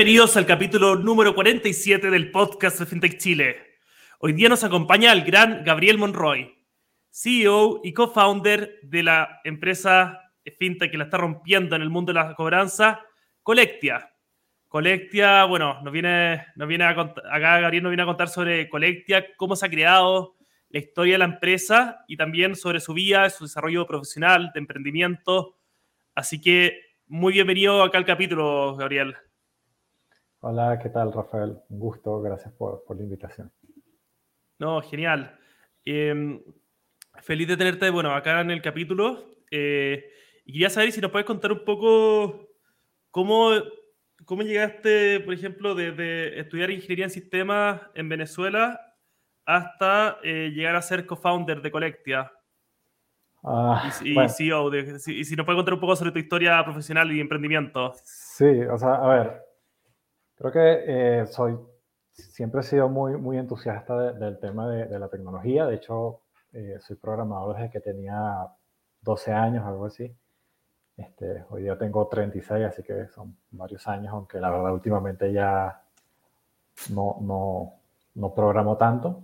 Bienvenidos al capítulo número 47 del podcast de FinTech Chile. Hoy día nos acompaña el gran Gabriel Monroy, CEO y co-founder de la empresa FinTech que la está rompiendo en el mundo de la cobranza, Colectia. Colectia, bueno, nos viene, nos viene a acá Gabriel nos viene a contar sobre Colectia, cómo se ha creado, la historia de la empresa y también sobre su vida, su desarrollo profesional, de emprendimiento. Así que muy bienvenido acá al capítulo, Gabriel. Hola, ¿qué tal, Rafael? Un gusto, gracias por, la invitación. No, genial. Em, feliz de tenerte, bueno, acá en el capítulo. Eh, y quería saber si nos puedes contar un poco cómo, cómo llegaste, por ejemplo, desde estudiar ingeniería en sistemas en Venezuela hasta eh, llegar a ser co-founder de Colectia. Ah, y, CEO. y si nos puedes contar un poco sobre tu historia profesional y emprendimiento. Sí, o sea, a ver, Creo que eh, soy, siempre he sido muy, muy entusiasta del tema de, la tecnología. De hecho, eh, soy programador desde que tenía 12 años, algo así. Este, hoy día tengo 36, así que son varios años, aunque la verdad últimamente ya no, no, no programo tanto.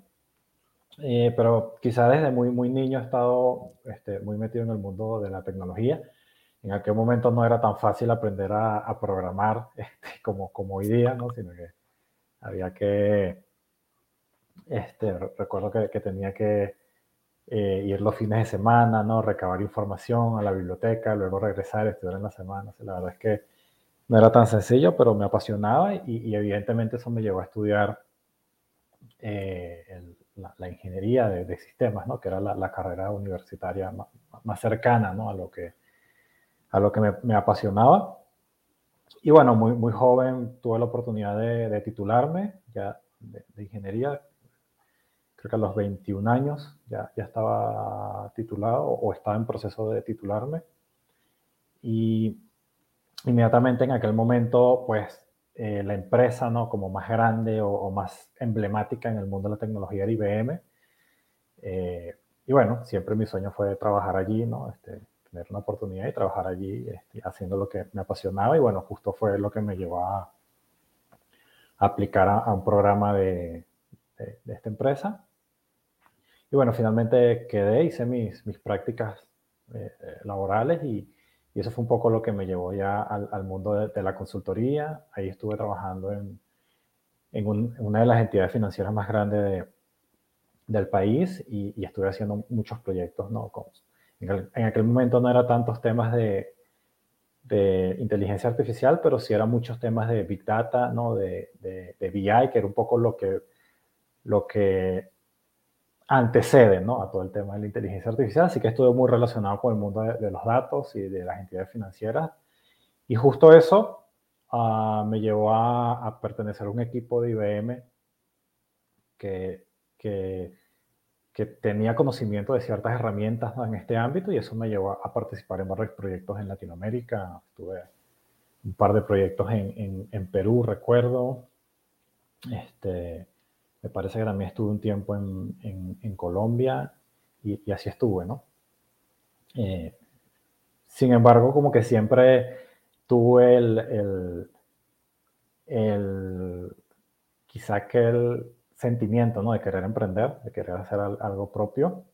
Eh, pero quizá desde muy, muy niño he estado este, muy metido en el mundo de la tecnología en aquel momento no era tan fácil aprender a, programar este, como, como hoy día, ¿no? Sino que había que, este, recuerdo que, que tenía que eh, ir los fines de semana, ¿no? Recabar información a la biblioteca, luego regresar, estudiar en la semana. la verdad es que no era tan sencillo, pero me apasionaba y, evidentemente eso me llevó a estudiar eh, la, ingeniería de, sistemas, ¿no? Que era la, carrera universitaria más, más cercana, ¿no? A lo que a lo que me, apasionaba. Y bueno, muy, muy joven tuve la oportunidad de, titularme ya de, ingeniería. Creo que a los 21 años ya, ya estaba titulado o estaba en proceso de titularme. Y inmediatamente en aquel momento, pues eh, la empresa ¿no? como más grande o, más emblemática en el mundo de la tecnología era IBM. Eh, y bueno, siempre mi sueño fue trabajar allí, ¿no? Este, tener una oportunidad y trabajar allí este, haciendo lo que me apasionaba y bueno, justo fue lo que me llevó a, aplicar a, un programa de, de, esta empresa. Y bueno, finalmente quedé, hice mis, mis prácticas eh, eh, laborales y, y, eso fue un poco lo que me llevó ya al, al mundo de, la consultoría. Ahí estuve trabajando en, en una de las entidades financieras más grandes del país y, y, estuve haciendo muchos proyectos ¿no? con, en, aquel momento no era tantos temas de, de, inteligencia artificial, pero sí eran muchos temas de Big Data, ¿no? de, de, de, BI, que era un poco lo que, lo que antecede ¿no? a todo el tema de la inteligencia artificial. Así que estuve muy relacionado con el mundo de, los datos y de las entidades financieras. Y justo eso uh, me llevó a, a, pertenecer a un equipo de IBM que, que que tenía conocimiento de ciertas herramientas en este ámbito y eso me llevó a, participar en varios proyectos en Latinoamérica. Tuve un par de proyectos en, en, Perú, recuerdo. Este, me parece que también estuve un tiempo en, en Colombia y, y, así estuve, ¿no? Eh, sin embargo, como que siempre tuve el, el, el quizá que el, sentimiento, ¿no? De querer emprender, de querer hacer algo propio.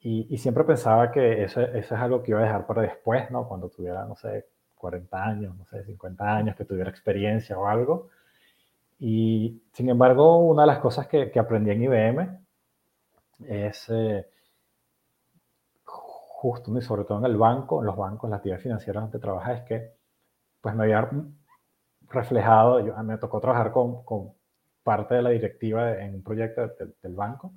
Y, siempre pensaba que eso, es algo que iba a dejar para después, ¿no? Cuando tuviera, no sé, 40 años, no sé, 50 años, que tuviera experiencia o algo. Y sin embargo, una de las cosas que, aprendí en IBM es eh, justo, y sobre todo en el banco, en los bancos, las actividades financieras donde trabaja, es que pues me había reflejado, yo, me tocó trabajar con parte de la directiva en un proyecto del banco.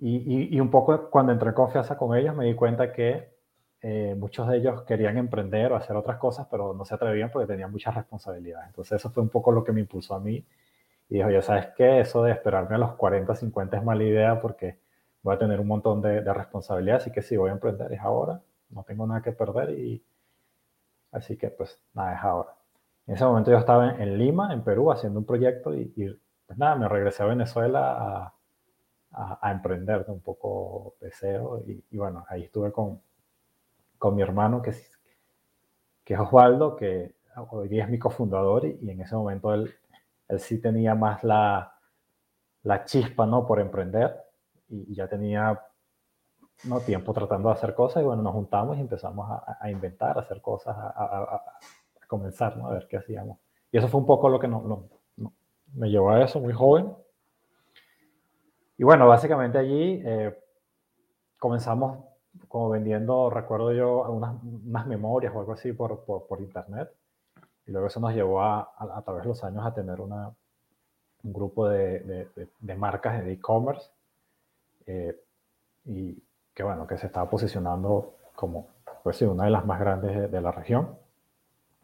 Y, y, un poco cuando entré en confianza con ellos me di cuenta que eh, muchos de ellos querían emprender o hacer otras cosas, pero no se atrevían porque tenían muchas responsabilidades. Entonces eso fue un poco lo que me impulsó a mí. Y dijo, ya sabes qué, eso de esperarme a los 40, 50 es mala idea porque voy a tener un montón de, de responsabilidades, así que si voy a emprender es ahora, no tengo nada que perder y así que pues nada, es ahora. En ese momento yo estaba en, Lima, en Perú, haciendo un proyecto y, pues nada, me regresé a Venezuela a, a, emprender un poco deseo y, y, bueno, ahí estuve con, con mi hermano que, que es Osvaldo, que hoy día es mi cofundador y, en ese momento él, él sí tenía más la, la chispa, ¿no? Por emprender y, ya tenía no tiempo tratando de hacer cosas y bueno, nos juntamos y empezamos a, inventar, a hacer cosas, a, comenzar, ¿no? A ver qué hacíamos. Y eso fue un poco lo que no, me llevó a eso, muy joven. Y bueno, básicamente allí eh, comenzamos como vendiendo, recuerdo yo, unas, unas memorias o algo así por, por, por, internet. Y luego eso nos llevó a, a, través de los años a tener una, un grupo de, de, de marcas de e-commerce eh, y que bueno, que se estaba posicionando como pues sí, una de las más grandes de, la región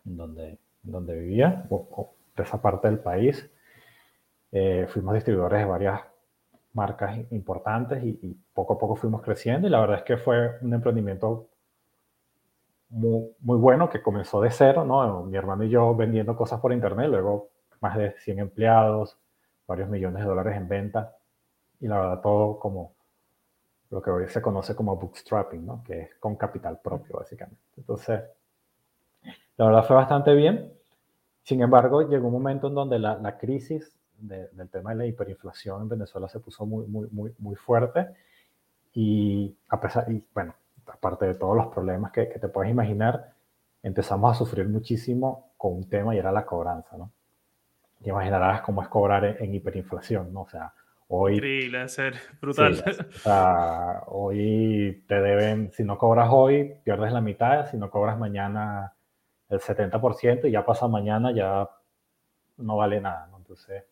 donde, donde vivía, o, de esa parte del país. Eh, fuimos distribuidores de varias marcas importantes y, poco a poco fuimos creciendo y la verdad es que fue un emprendimiento muy, muy bueno que comenzó de cero, ¿no? Mi hermano y yo vendiendo cosas por internet, luego más de 100 empleados, varios millones de dólares en venta y la verdad todo como lo que hoy se conoce como bootstrapping, ¿no? Que es con capital propio, básicamente. Entonces, la verdad fue bastante bien. Sin embargo, llegó un momento en donde la, la crisis del tema de la hiperinflación en Venezuela se puso muy, muy, muy, muy fuerte y a pesar, y bueno, aparte de todos los problemas que, que, te puedes imaginar, empezamos a sufrir muchísimo con un tema y era la cobranza, ¿no? Y imaginarás cómo es cobrar en, hiperinflación, ¿no? O sea, hoy... Increíble, ser brutal. o sea, hoy te deben, si no cobras hoy, pierdes la mitad, si no cobras mañana el 70% y ya pasa mañana, ya no vale nada, ¿no? Entonces,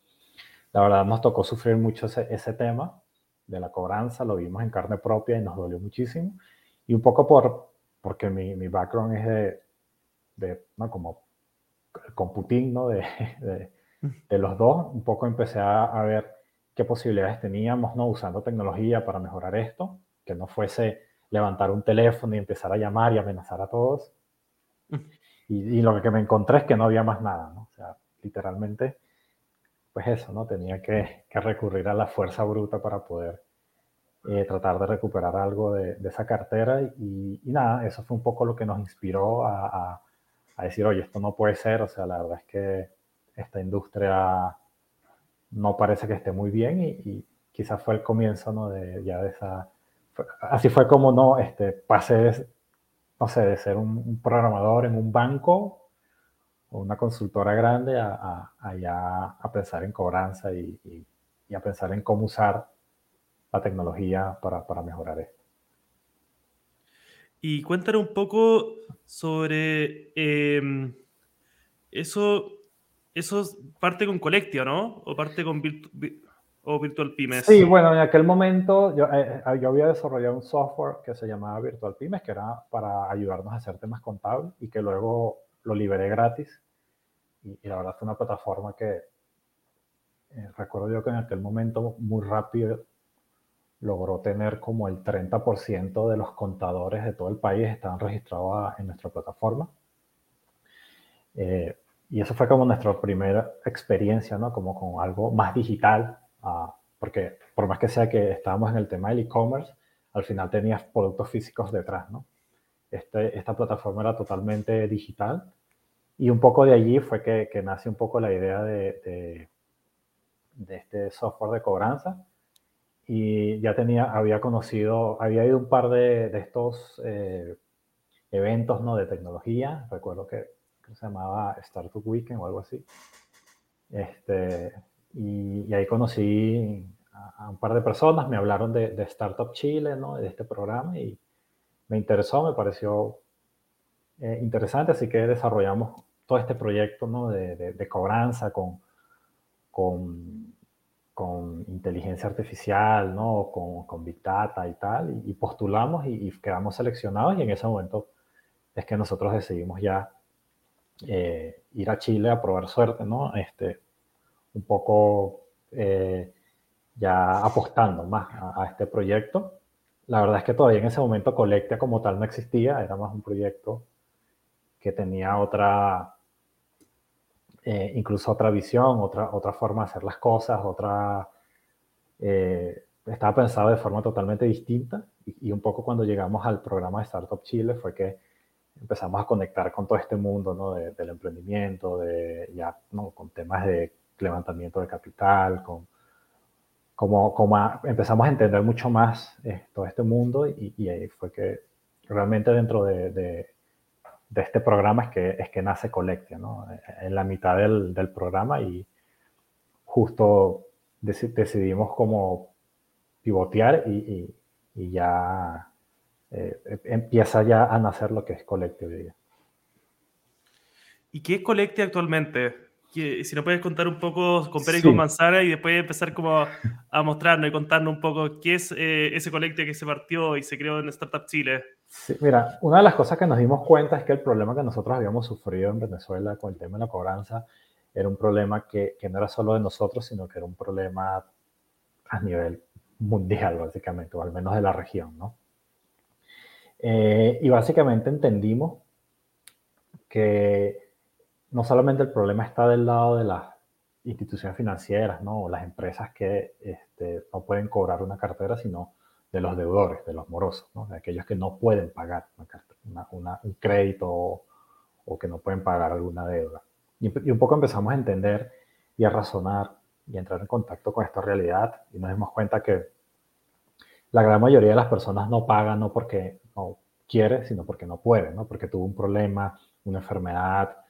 la verdad nos tocó sufrir mucho ese, ese, tema de la cobranza, lo vimos en carne propia y nos dolió muchísimo. Y un poco por, porque mi, mi background es de, de ¿no? como computing, ¿no? De, de, de, los dos, un poco empecé a, a, ver qué posibilidades teníamos, ¿no? Usando tecnología para mejorar esto, que no fuese levantar un teléfono y empezar a llamar y amenazar a todos. Y, y lo que me encontré es que no había más nada, ¿no? O sea, literalmente pues eso, ¿no? Tenía que, recurrir a la fuerza bruta para poder eh, tratar de recuperar algo de, esa cartera y, nada, eso fue un poco lo que nos inspiró a, decir, oye, esto no puede ser, o sea, la verdad es que esta industria no parece que esté muy bien y, quizás fue el comienzo, ¿no? De ya de esa... Así fue como, ¿no? Este, pasé, no sé, de ser un programador en un banco o una consultora grande a, a, a, pensar en cobranza y, a pensar en cómo usar la tecnología para, para mejorar esto. Y cuéntanos un poco sobre em, eso, eso parte con Collectia, ¿no? O parte con o Virtual Pymes. Sí, bueno, en aquel momento yo, eh, eh, yo, había desarrollado un software que se llamaba Virtual Pymes, que era para ayudarnos a hacer temas contables y que luego lo liberé gratis y, la verdad fue una plataforma que eh, recuerdo yo que en aquel momento muy rápido logró tener como el 30% de los contadores de todo el país estaban registrados en nuestra plataforma. Y eso fue como nuestra primera experiencia, ¿no? Como con algo más digital, uh, porque por más que sea que estábamos en el tema del e-commerce, al final tenías productos físicos detrás, ¿no? Este, esta plataforma era totalmente digital y un poco de allí fue que, que nace un poco la idea de, de, este software de cobranza. Y ya tenía, había conocido, había ido un par de, de estos eh, eventos ¿no? de tecnología. Recuerdo que, se llamaba Startup Weekend o algo así. Este, y, ahí conocí a, un par de personas, me hablaron de, de, Startup Chile, ¿no? de este programa, y me interesó, me pareció eh, interesante, así que desarrollamos todo este proyecto ¿no? de, de, cobranza con, con, con, inteligencia artificial, ¿no? con, con Big Data y tal, y, postulamos y, quedamos seleccionados y en ese momento es que nosotros decidimos ya eh, ir a Chile a probar suerte, ¿no? Este, un poco eh, ya apostando más a, a, este proyecto. La verdad es que todavía en ese momento Colectia como tal no existía, era más un proyecto que tenía otra, eh, incluso otra visión, otra, otra forma de hacer las cosas, otra... Eh, estaba pensado de forma totalmente distinta y, un poco cuando llegamos al programa de Startup Chile fue que empezamos a conectar con todo este mundo ¿no? del emprendimiento, de, ya, ¿no? con temas de levantamiento de capital, con como, como empezamos a entender mucho más eh, todo este mundo y, y, ahí fue que realmente dentro de, de, este programa es que, es que nace Colectia, ¿no? En la mitad del, del programa y justo decidimos como pivotear y, y ya eh, empieza ya a nacer lo que es Colecte hoy día. ¿Y qué es Colecte actualmente? Si nos puedes contar un poco con Pérez y con Manzana y después empezar como a mostrarnos y contarnos un poco qué es eh, ese Colecte que se partió y se creó en Startup Chile. Sí, mira, una de las cosas que nos dimos cuenta es que el problema que nosotros habíamos sufrido en Venezuela con el tema de la cobranza era un problema que, que no era solo de nosotros, sino que era un problema a nivel mundial, básicamente, o al menos de la región, ¿no? Eh, y básicamente entendimos que no solamente el problema está del lado de las instituciones financieras, ¿no? O las empresas que este, no pueden cobrar una cartera, sino de los deudores, de los morosos, ¿no? De aquellos que no pueden pagar una, un crédito o, que no pueden pagar alguna deuda. Y, y, un poco empezamos a entender y a razonar y a entrar en contacto con esta realidad y nos dimos cuenta que la gran mayoría de las personas no pagan no porque no quiere, sino porque no puede, ¿no? Porque tuvo un problema, una enfermedad,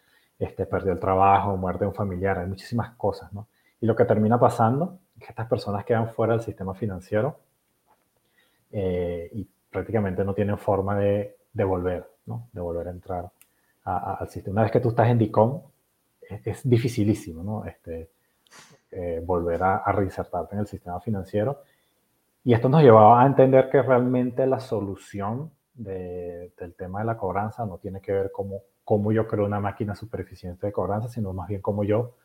este, perdió el trabajo, muerte de un familiar, hay muchísimas cosas, ¿no? Y lo que termina pasando es que estas personas quedan fuera del sistema financiero eh, y prácticamente no tienen forma de, de volver, ¿no? De volver a entrar al sistema. Una vez que tú estás en DICOM, es, dificilísimo, ¿no? Este, eh, volver a, a reinsertarte en el sistema financiero y esto nos llevaba a entender que realmente la solución del tema de la cobranza no tiene que ver cómo, cómo yo creo una máquina super eficiente de cobranza, sino más bien cómo yo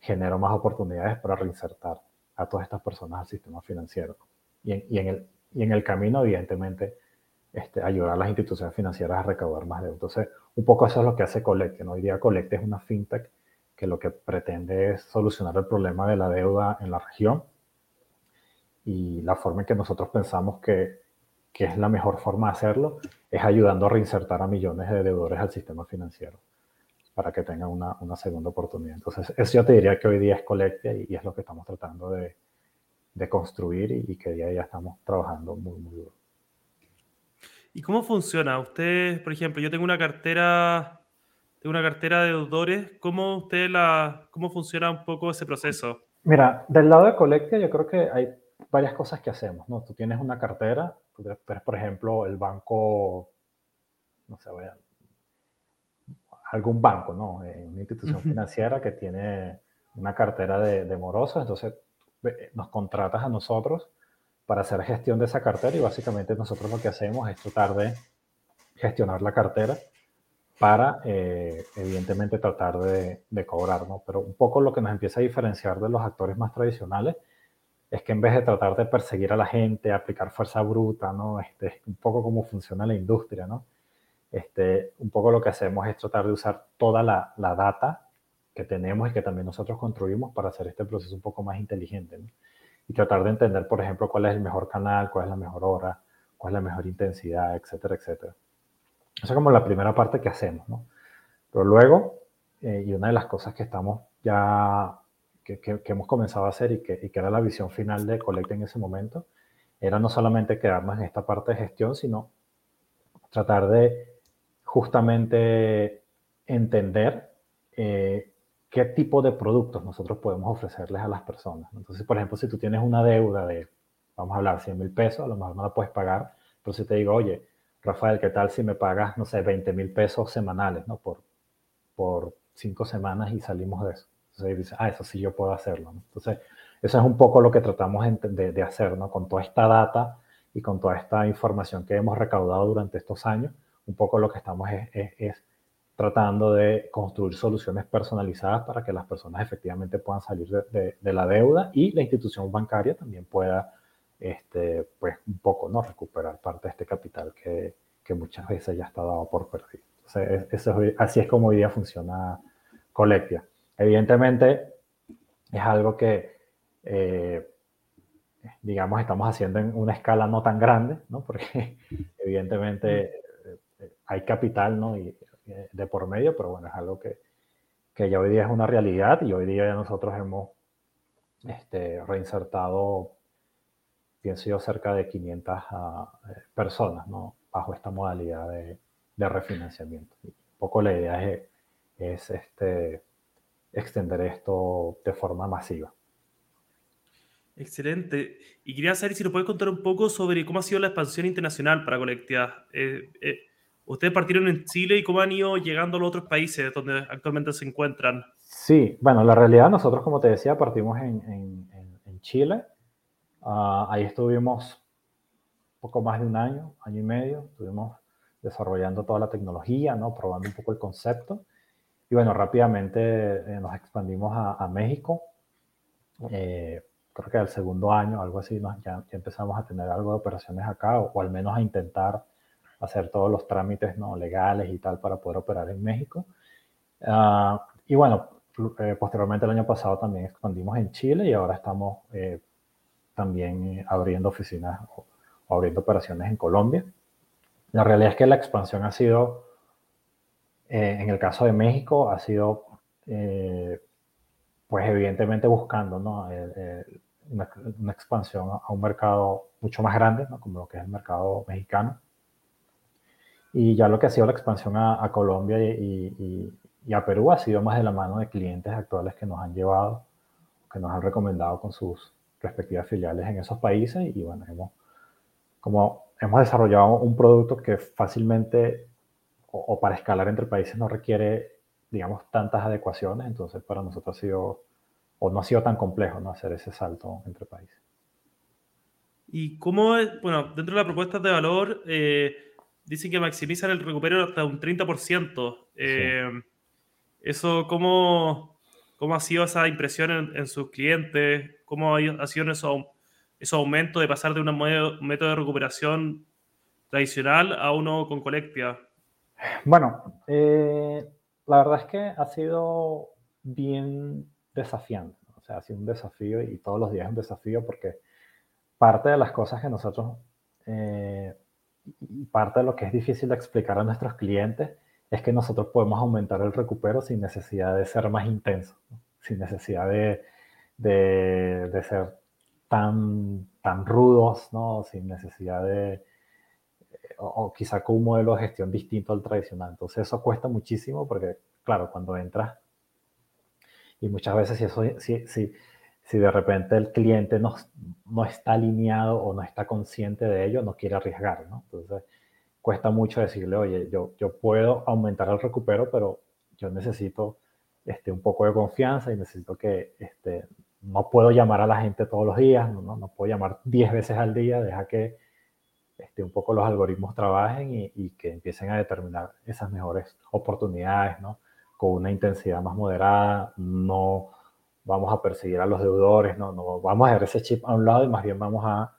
genero más oportunidades para reinsertar a todas estas personas al sistema financiero. Y en, y en, el, y en el camino, evidentemente, este, ayudar a las instituciones financieras a recaudar más deuda. Entonces, un poco eso es lo que hace Collecte. ¿no? Hoy día Collecte es una fintech que lo que pretende es solucionar el problema de la deuda en la región y la forma en que nosotros pensamos que, que, es la mejor forma de hacerlo es ayudando a reinsertar a millones de deudores al sistema financiero para que tengan una, una segunda oportunidad. Entonces, eso yo te diría que hoy día es Colectia y, y es lo que estamos tratando de, de construir y, y, que día a día estamos trabajando muy, muy duro. ¿Y cómo funciona? Usted, por ejemplo, yo tengo una cartera, tengo una cartera de deudores. ¿Cómo usted la, cómo funciona un poco ese proceso? Mira, del lado de Colectia yo creo que hay varias cosas que hacemos, ¿no? Tú tienes una cartera, tú eres, por ejemplo, el banco, no sé, vaya, algún banco, ¿no? Eh, una institución financiera que tiene una cartera de, de morosos, entonces nos contratas a nosotros para hacer gestión de esa cartera y básicamente nosotros lo que hacemos es tratar de gestionar la cartera para, eh, evidentemente, tratar de, de, cobrar, ¿no? Pero un poco lo que nos empieza a diferenciar de los actores más tradicionales es que en vez de tratar de perseguir a la gente, aplicar fuerza bruta, ¿no? Este, un poco como funciona la industria, ¿no? Este, un poco lo que hacemos es tratar de usar toda la, la data que tenemos y que también nosotros construimos para hacer este proceso un poco más inteligente, ¿no? Y tratar de entender, por ejemplo, cuál es el mejor canal, cuál es la mejor hora, cuál es la mejor intensidad, etcétera, etcétera. Esa es como la primera parte que hacemos, ¿no? Pero luego, eh, y una de las cosas que estamos ya que, que, hemos comenzado a hacer y que, y que, era la visión final de Colecta en ese momento, era no solamente quedarnos en esta parte de gestión, sino tratar de justamente entender eh, qué tipo de productos nosotros podemos ofrecerles a las personas. Entonces, por ejemplo, si tú tienes una deuda de, vamos a hablar, 100 mil pesos, a lo mejor no la puedes pagar, pero si te digo, oye, Rafael, ¿qué tal si me pagas, no sé, 20 mil pesos semanales, ¿no? Por, por cinco semanas y salimos de eso. Entonces dice, ah, eso sí yo puedo hacerlo. ¿no? Entonces, eso es un poco lo que tratamos de, de, hacer, ¿no? Con toda esta data y con toda esta información que hemos recaudado durante estos años, un poco lo que estamos es, es, es tratando de construir soluciones personalizadas para que las personas efectivamente puedan salir de, de, de, la deuda y la institución bancaria también pueda, este, pues, un poco, ¿no? Recuperar parte de este capital que, que muchas veces ya está dado por perdido. Entonces, eso es, así es como hoy día funciona Colectia. Evidentemente, es algo que, eh, digamos, estamos haciendo en una escala no tan grande, ¿no? Porque evidentemente eh, hay capital, ¿no? Y, eh, de por medio, pero bueno, es algo que, que ya hoy día es una realidad y hoy día ya nosotros hemos este, reinsertado, pienso yo, cerca de 500 ah, eh, personas, ¿no? Bajo esta modalidad de, de refinanciamiento. un poco la idea es, es este, extender esto de forma masiva. Excelente. Y quería saber si nos puedes contar un poco sobre cómo ha sido la expansión internacional para Colectia. Eh, eh, ustedes partieron en Chile y cómo han ido llegando a los otros países donde actualmente se encuentran. Sí, bueno, la realidad nosotros, como te decía, partimos en, en, en Chile. Uh, ahí estuvimos poco más de un año, año y medio. Estuvimos desarrollando toda la tecnología, ¿no? probando un poco el concepto. Y bueno, rápidamente eh, nos expandimos a, a México. Eh, creo que al segundo año, algo así, nos, ya, ya, empezamos a tener algo de operaciones acá, o, o, al menos a intentar hacer todos los trámites ¿no? legales y tal para poder operar en México. Uh, y bueno, eh, posteriormente el año pasado también expandimos en Chile y ahora estamos eh, también abriendo oficinas o, o, abriendo operaciones en Colombia. La realidad es que la expansión ha sido, eh, en el caso de México, ha sido, pues evidentemente buscando ¿no? una, una, expansión a un mercado mucho más grande, ¿no? como lo que es el mercado mexicano. Y ya lo que ha sido la expansión a, a Colombia y, y, y, a Perú ha sido más de la mano de clientes actuales que nos han llevado, que nos han recomendado con sus respectivas filiales en esos países. Y bueno, hemos, como hemos desarrollado un producto que fácilmente o, o para escalar entre países no requiere, digamos, tantas adecuaciones. Entonces, para nosotros ha sido, o no ha sido tan complejo, ¿no? Hacer ese salto entre países. ¿Y cómo, es, bueno, dentro de la propuesta de valor, eh, dicen que maximizan el recupero hasta un 30%. Eh, sí. ¿Eso cómo, cómo ha sido esa impresión en, en sus clientes? ¿Cómo ha, ha sido esos, esos aumentos de pasar de un método de recuperación tradicional a uno con colectia? Bueno, eh, la verdad es que ha sido bien desafiante. O sea, ha sido un desafío y todos los días es un desafío porque parte de las cosas que nosotros eh, parte de lo que es difícil de explicar a nuestros clientes es que nosotros podemos aumentar el recupero sin necesidad de ser más intenso, sin necesidad de, de, de, ser tan, tan rudos, ¿no? sin necesidad de, o, o, quizá con un modelo de gestión distinto al tradicional. Entonces eso cuesta muchísimo porque, claro, cuando entras, y muchas veces si eso, si, si, si de repente el cliente no, no, está alineado o no está consciente de ello, no quiere arriesgar, ¿no? Entonces, cuesta mucho decirle, oye, yo, yo puedo aumentar el recupero, pero yo necesito este, un poco de confianza y necesito que este, no puedo llamar a la gente todos los días, no, no, no puedo llamar 10 veces al día, deja que este, un poco los algoritmos trabajen y, y, que empiecen a determinar esas mejores oportunidades, ¿no? Con una intensidad más moderada, no vamos a perseguir a los deudores, no, no vamos a dejar ese chip a un lado y más bien vamos a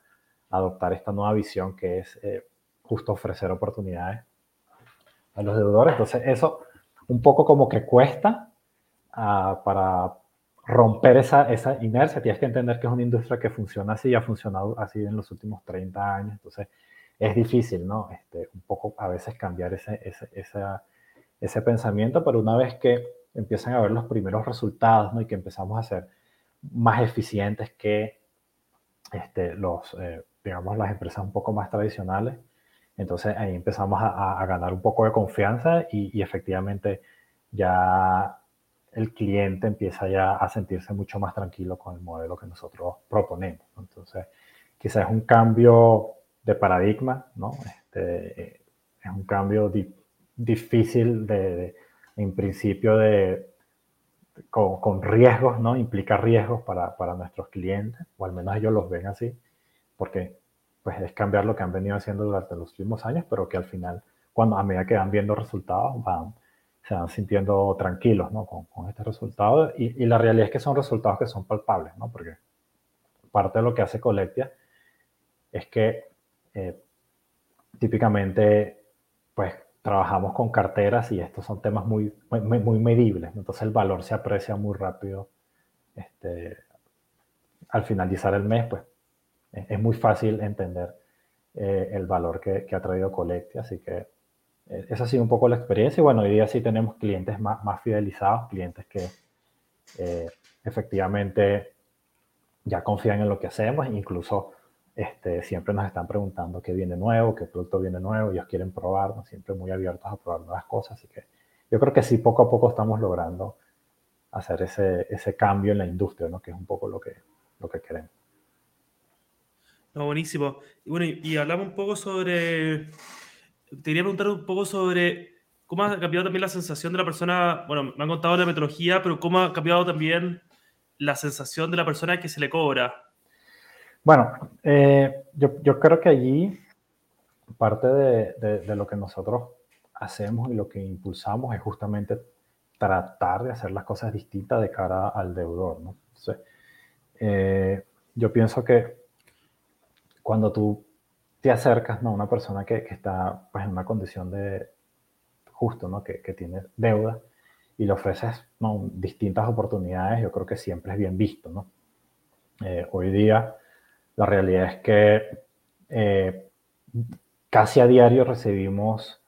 adoptar esta nueva visión que es eh, justo ofrecer oportunidades a los deudores. Entonces eso un poco como que cuesta uh, para romper esa, esa inercia. Tienes que entender que es una industria que funciona así y ha funcionado así en los últimos 30 años. Entonces es difícil, ¿no? Este, un poco a veces cambiar ese, ese, esa, ese pensamiento, pero una vez que empiezan a ver los primeros resultados ¿no? y que empezamos a ser más eficientes que este, los, eh, digamos, las empresas un poco más tradicionales. Entonces ahí empezamos a, a ganar un poco de confianza y, y, efectivamente ya el cliente empieza ya a sentirse mucho más tranquilo con el modelo que nosotros proponemos. Entonces quizás es un cambio de paradigma, ¿no? Este, es un cambio di difícil de en principio de, con, con, riesgos, ¿no? Implica riesgos para, para, nuestros clientes, o al menos ellos los ven así, porque pues es cambiar lo que han venido haciendo durante los últimos años, pero que al final, cuando a medida que van viendo resultados, van, se van sintiendo tranquilos, ¿no? Con, con este resultado. Y, y, la realidad es que son resultados que son palpables, ¿no? Porque parte de lo que hace Colectia es que eh, típicamente, pues trabajamos con carteras y estos son temas muy, muy, muy medibles. Entonces el valor se aprecia muy rápido. Este, al finalizar el mes, pues es muy fácil entender eh, el valor que, que, ha traído Colectia. Así que esa ha sido un poco la experiencia y bueno, hoy día sí tenemos clientes más, más fidelizados, clientes que eh, efectivamente ya confían en lo que hacemos, incluso este, siempre nos están preguntando qué viene nuevo, qué producto viene nuevo, ellos quieren probarnos, siempre muy abiertos a probar nuevas cosas, así que yo creo que sí, poco a poco estamos logrando hacer ese, ese cambio en la industria, ¿no? que es un poco lo que, lo que queremos. No, buenísimo. Y bueno, y, hablamos un poco sobre, te quería preguntar un poco sobre cómo ha cambiado también la sensación de la persona, bueno, me han contado la metodología, pero cómo ha cambiado también la sensación de la persona que se le cobra. Bueno, eh, yo, yo, creo que allí parte de, de, lo que nosotros hacemos y lo que impulsamos es justamente tratar de hacer las cosas distintas de cara al deudor. ¿no? Entonces, eh, yo pienso que cuando tú te acercas a una persona que, está pues, en una condición de justo, ¿no? que, que tiene deuda y le ofreces distintas oportunidades, yo creo que siempre es bien visto. ¿no? Eh, hoy día la realidad es que eh, casi a diario recibimos,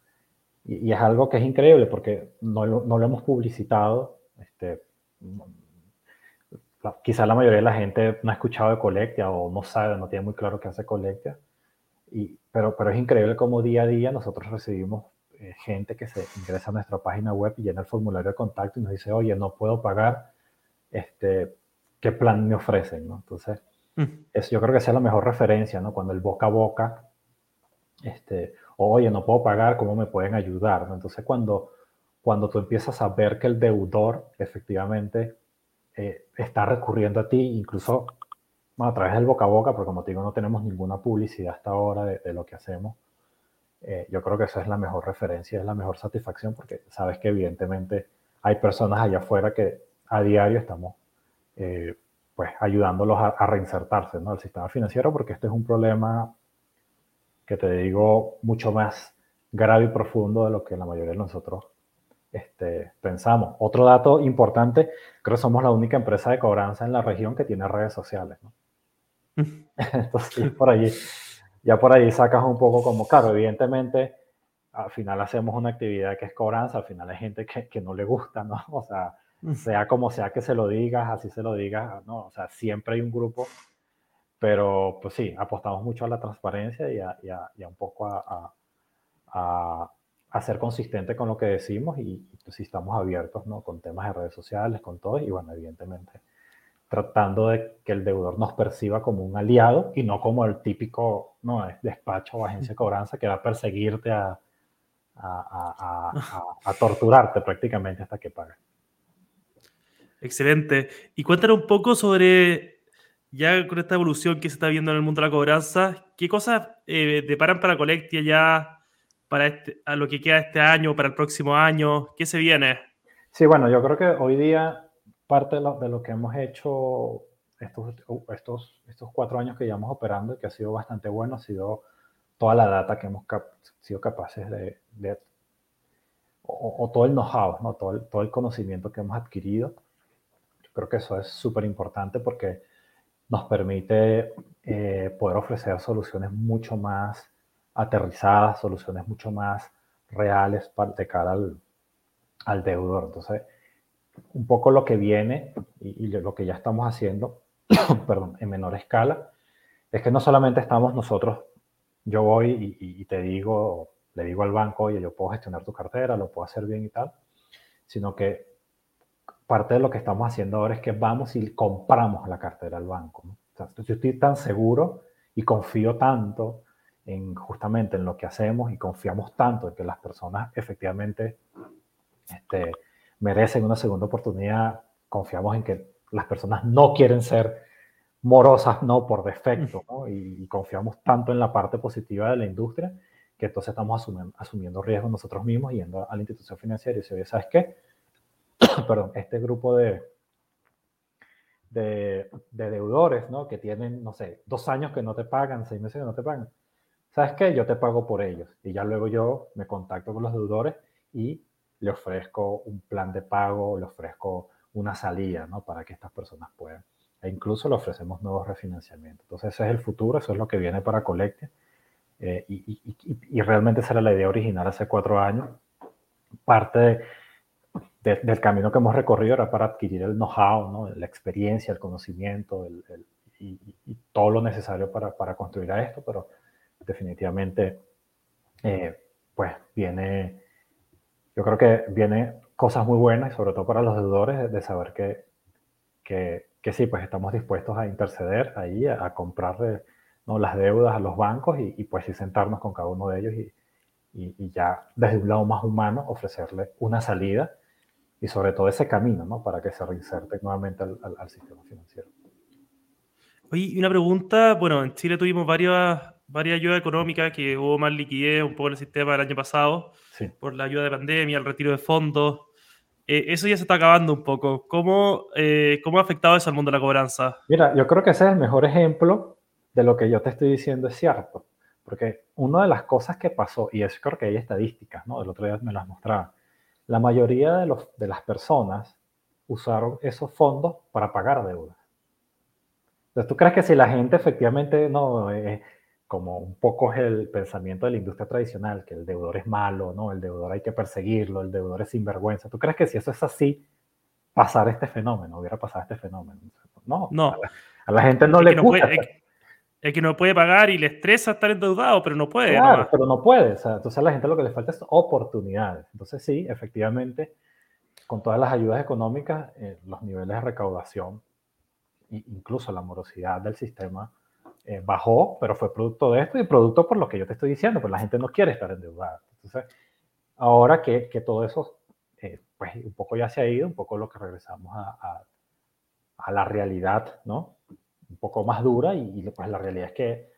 y, es algo que es increíble porque no, no lo hemos publicitado, este, quizá la mayoría de la gente no ha escuchado de Colectia o no sabe, no tiene muy claro qué hace Colectia. Y, pero, pero es increíble cómo día a día nosotros recibimos eh, gente que se ingresa a nuestra página web y llena el formulario de contacto y nos dice, oye, no puedo pagar, este, ¿qué plan me ofrecen? ¿no? Entonces, mm. eso yo creo que esa es la mejor referencia, ¿no? Cuando el boca a boca, este, oye, no puedo pagar, ¿cómo me pueden ayudar? ¿no? Entonces, cuando, cuando tú empiezas a ver que el deudor efectivamente eh, está recurriendo a ti, incluso a través del boca a boca, porque como te digo, no tenemos ninguna publicidad hasta ahora de, lo que hacemos. Eh, yo creo que esa es la mejor referencia, es la mejor satisfacción, porque sabes que evidentemente hay personas allá afuera que a diario estamos eh, pues ayudándolos a, reinsertarse ¿no? al sistema financiero, porque este es un problema que te digo mucho más grave y profundo de lo que la mayoría de nosotros este, pensamos. Otro dato importante, creo que somos la única empresa de cobranza en la región que tiene redes sociales. Entonces, por allí, ya por ahí sacas un poco como, claro, evidentemente, al final hacemos una actividad que es cobranza, al final hay gente que, que no le gusta, ¿no? O sea, sea como sea que se lo digas, así se lo digas, ¿no? O sea, siempre hay un grupo, pero pues sí, apostamos mucho a la transparencia y a, y a, un poco a, a a ser consistente con lo que decimos y, pues, si estamos abiertos ¿no? con temas de redes sociales, con todo, y bueno, evidentemente tratando de que el deudor nos perciba como un aliado y no como el típico ¿no? despacho o agencia de cobranza que va a perseguirte a, a, a, a torturarte prácticamente hasta que pague. Excelente. Y cuéntanos un poco sobre, ya con esta evolución que se está viendo en el mundo de la cobranza, ¿qué cosas eh, deparan para Colectia ya para este, a lo que queda este año, para el próximo año? ¿Qué se viene? Sí, bueno, yo creo que hoy día parte de lo, que hemos hecho estos, estos, estos cuatro años que llevamos operando y que ha sido bastante bueno ha sido toda la data que hemos sido capaces de, o, todo el know-how, ¿no? todo, todo el conocimiento que hemos adquirido. Yo creo que eso es súper importante porque nos permite eh, poder ofrecer soluciones mucho más aterrizadas, soluciones mucho más reales de cara al deudor. Entonces, un poco lo que viene y, lo que ya estamos haciendo, perdón, en menor escala, es que no solamente estamos nosotros, yo voy y, te digo, le digo al banco, oye, yo puedo gestionar tu cartera, lo puedo hacer bien y tal, sino que parte de lo que estamos haciendo ahora es que vamos y compramos la cartera al banco. yo estoy tan seguro y confío tanto en justamente en lo que hacemos y confiamos tanto en que las personas efectivamente este, merecen una segunda oportunidad, confiamos en que las personas no quieren ser morosas no por defecto ¿no? Y, confiamos tanto en la parte positiva de la industria que entonces estamos asumiendo, asumiendo riesgos nosotros mismos yendo a la institución financiera y decir, ¿sabes qué? Perdón, este grupo de, de, de, deudores, ¿no? Que tienen, no sé, dos años que no te pagan, seis meses que no te pagan. ¿sabes qué? Yo te pago por ellos. Y ya luego yo me contacto con los deudores y le ofrezco un plan de pago, le ofrezco una salida, ¿no? Para que estas personas puedan. E incluso le ofrecemos nuevos refinanciamientos. Entonces, ese es el futuro, eso es lo que viene para Colecte. Eh, y, realmente esa era la idea original hace cuatro años. Parte del camino que hemos recorrido era para adquirir el know-how, ¿no? la experiencia, el conocimiento y, todo lo necesario para, para, construir a esto, pero definitivamente, eh, pues viene, yo creo que viene cosas muy buenas, sobre todo para los deudores, de, saber que, que, sí, pues estamos dispuestos a interceder ahí, a, comprar ¿no? las deudas a los bancos y, pues sí sentarnos con cada uno de ellos y, y, ya desde un lado más humano ofrecerle una salida y sobre todo ese camino, ¿no? Para que se reinserte nuevamente al, sistema financiero. Oye, y una pregunta, bueno, en Chile tuvimos varias, varias ayudas económicas, que hubo más liquidez un poco en el sistema el año pasado, por la ayuda de pandemia, el retiro de fondos. Eh, eso ya se está acabando un poco. ¿Cómo, eh, ¿Cómo ha afectado eso al mundo de la cobranza? Mira, yo creo que ese es el mejor ejemplo de lo que yo te estoy diciendo es cierto. Porque una de las cosas que pasó, y eso creo que hay estadísticas, ¿no? El otro día me las mostraba. La mayoría de, los, de las personas usaron esos fondos para pagar deudas. Entonces, ¿tú crees que si la gente efectivamente, no, eh, como un poco es el pensamiento de la industria tradicional, que el deudor es malo, ¿no? El deudor hay que perseguirlo, el deudor es sinvergüenza. ¿Tú crees que si eso es así, pasar este fenómeno, hubiera pasado este fenómeno? No, no. A la, gente no le gusta. Es que no puede pagar y le estresa estar endeudado, pero no puede. Claro, pero no puede. entonces a la gente lo que le falta es oportunidades. Entonces sí, efectivamente, con todas las ayudas económicas, eh, los niveles de recaudación e incluso la morosidad del sistema eh, bajó, pero fue producto de esto y producto por lo que yo te estoy diciendo, pues la gente no quiere estar endeudada. Entonces, ahora que, que todo eso, eh, pues un poco ya se ha ido, un poco lo que regresamos a, a, a la realidad, ¿no? un poco más dura y, pues la realidad es que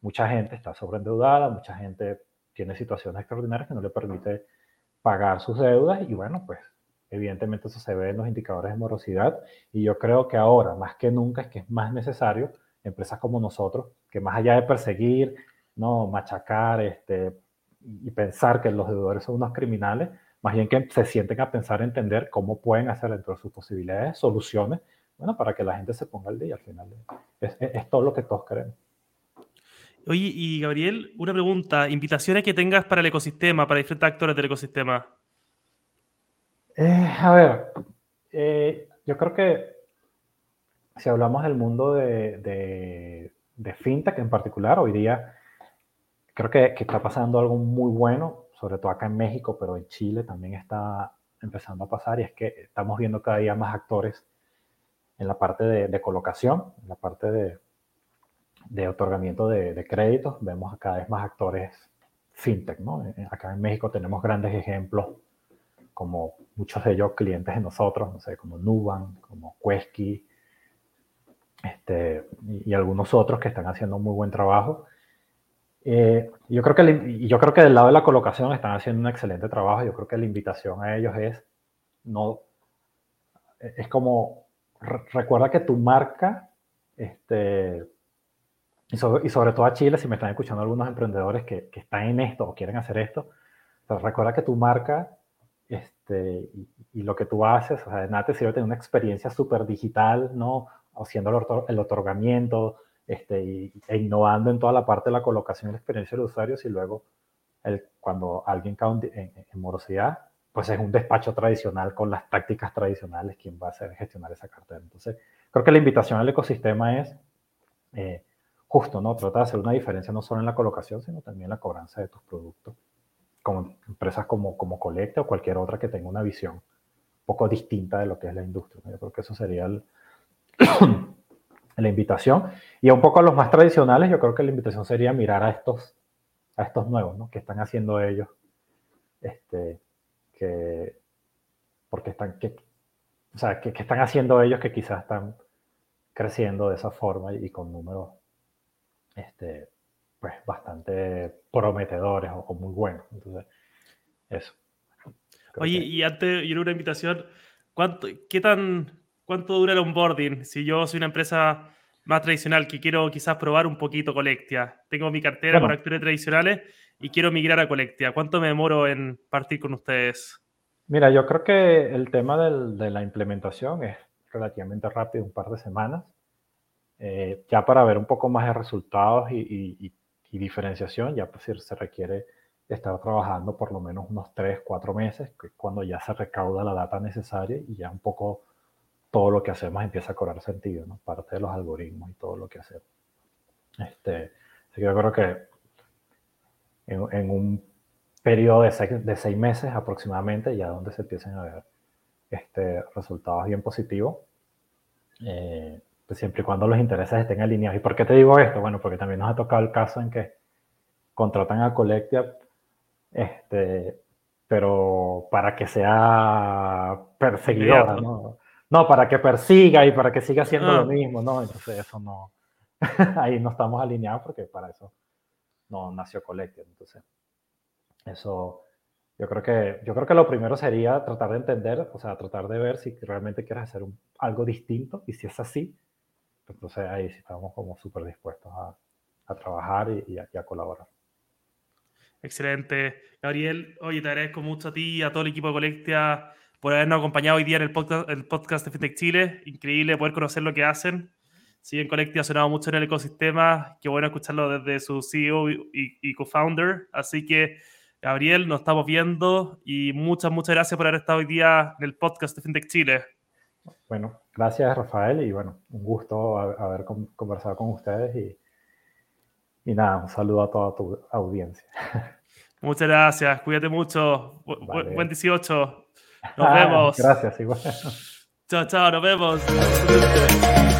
mucha gente está sobreendeudada, mucha gente tiene situaciones extraordinarias que no le permite pagar sus deudas y bueno, pues evidentemente eso se ve en los indicadores de morosidad y yo creo que ahora más que nunca es que es más necesario empresas como nosotros que más allá de perseguir, no machacar este, y pensar que los deudores son unos criminales, más bien que se sienten a pensar, entender cómo pueden hacer dentro de sus posibilidades soluciones bueno, para que la gente se ponga al día al final. Es, es, todo lo que todos queremos. Oye, y Gabriel, una pregunta. ¿Invitaciones que tengas para el ecosistema, para diferentes actores del ecosistema? Eh, a ver, eh, yo creo que si hablamos del mundo de, de, fintech en particular, hoy día creo que, está pasando algo muy bueno, sobre todo acá en México, pero en Chile también está empezando a pasar, y es que estamos viendo cada día más actores en la parte de, colocación, en la parte de, otorgamiento de, créditos, vemos cada vez más actores fintech, ¿no? Eh, acá en México tenemos grandes ejemplos, como muchos de ellos clientes de nosotros, no sé, como Nuban, como Quesky, este, y, algunos otros que están haciendo muy buen trabajo. Eh, yo, creo que yo creo que del lado de la colocación están haciendo un excelente trabajo. Yo creo que la invitación a ellos es no es como recuerda que tu marca, este, y sobre, todo a Chile, si me están escuchando algunos emprendedores que, que están en esto o quieren hacer esto, recuerda que tu marca este, y, lo que tú haces, o sea, de nada te sirve tener una experiencia súper digital, ¿no? Haciendo el, otorgamiento este, y, e innovando en toda la parte de la colocación y la experiencia de los usuarios y luego el, cuando alguien cae en, en morosidad, pues es un despacho tradicional con las tácticas tradicionales quien va a hacer gestionar esa cartera. Entonces, creo que la invitación al ecosistema es eh, justo, ¿no? Trata de hacer una diferencia no solo en la colocación, sino también en la cobranza de tus productos, como empresas como, como Colecta o cualquier otra que tenga una visión un poco distinta de lo que es la industria. Yo creo que eso sería la invitación. Y un poco a los más tradicionales, yo creo que la invitación sería mirar a estos, a estos nuevos, ¿no? Que están haciendo ellos. Este, que, porque están, que, o sea, que, están haciendo ellos que quizás están creciendo de esa forma y, con números este, pues, bastante prometedores o, muy buenos. Entonces, eso. Oye, y antes, y una invitación, ¿cuánto, qué tan, ¿cuánto dura el onboarding? Si yo soy una empresa más tradicional que quiero quizás probar un poquito Colectia, tengo mi cartera con actores tradicionales y quiero migrar a Colectia. ¿Cuánto me demoro en partir con ustedes? Mira, yo creo que el tema de la implementación es relativamente rápido, un par de semanas. Eh, ya para ver un poco más de resultados y, y diferenciación, ya pues, se requiere estar trabajando por lo menos unos 3, 4 meses, cuando ya se recauda la data necesaria y ya un poco todo lo que hacemos empieza a cobrar sentido, ¿no? Parte de los algoritmos y todo lo que hacemos. Este, así que yo creo que en, un periodo de seis, de seis, meses aproximadamente, ya donde se empiecen a ver este, resultados bien positivos, eh, pues siempre y cuando los intereses estén alineados. ¿Y por qué te digo esto? Bueno, porque también nos ha tocado el caso en que contratan a Collectia, este, pero para que sea perseguidora, ¿no? No, para que persiga y para que siga haciendo lo ah. mismo, ¿no? Entonces eso no, ahí no estamos alineados porque para eso no nació Collective. Entonces, eso, yo creo que, yo creo que lo primero sería tratar de entender, o sea, tratar de ver si realmente quieres hacer algo distinto y si es así, entonces ahí sí estamos como súper dispuestos a, a, trabajar y, a, colaborar. Excelente. Gabriel, oye, te agradezco mucho a ti y a todo el equipo de Colectia por habernos acompañado hoy día en el podcast, el podcast de FinTech Chile. Increíble poder conocer lo que hacen. Si bien Colectia ha sonado mucho en el ecosistema, qué bueno escucharlo desde su CEO y, y co-founder. Así que, Gabriel, nos estamos viendo y muchas, muchas gracias por haber estado hoy día en el podcast de FinTech Chile. Bueno, gracias Rafael y bueno, un gusto haber conversado con ustedes y, y nada, un saludo a toda tu audiencia. Muchas gracias, cuídate mucho. Buen 18. Nos vemos. Gracias, igual. Chao, chao, nos vemos.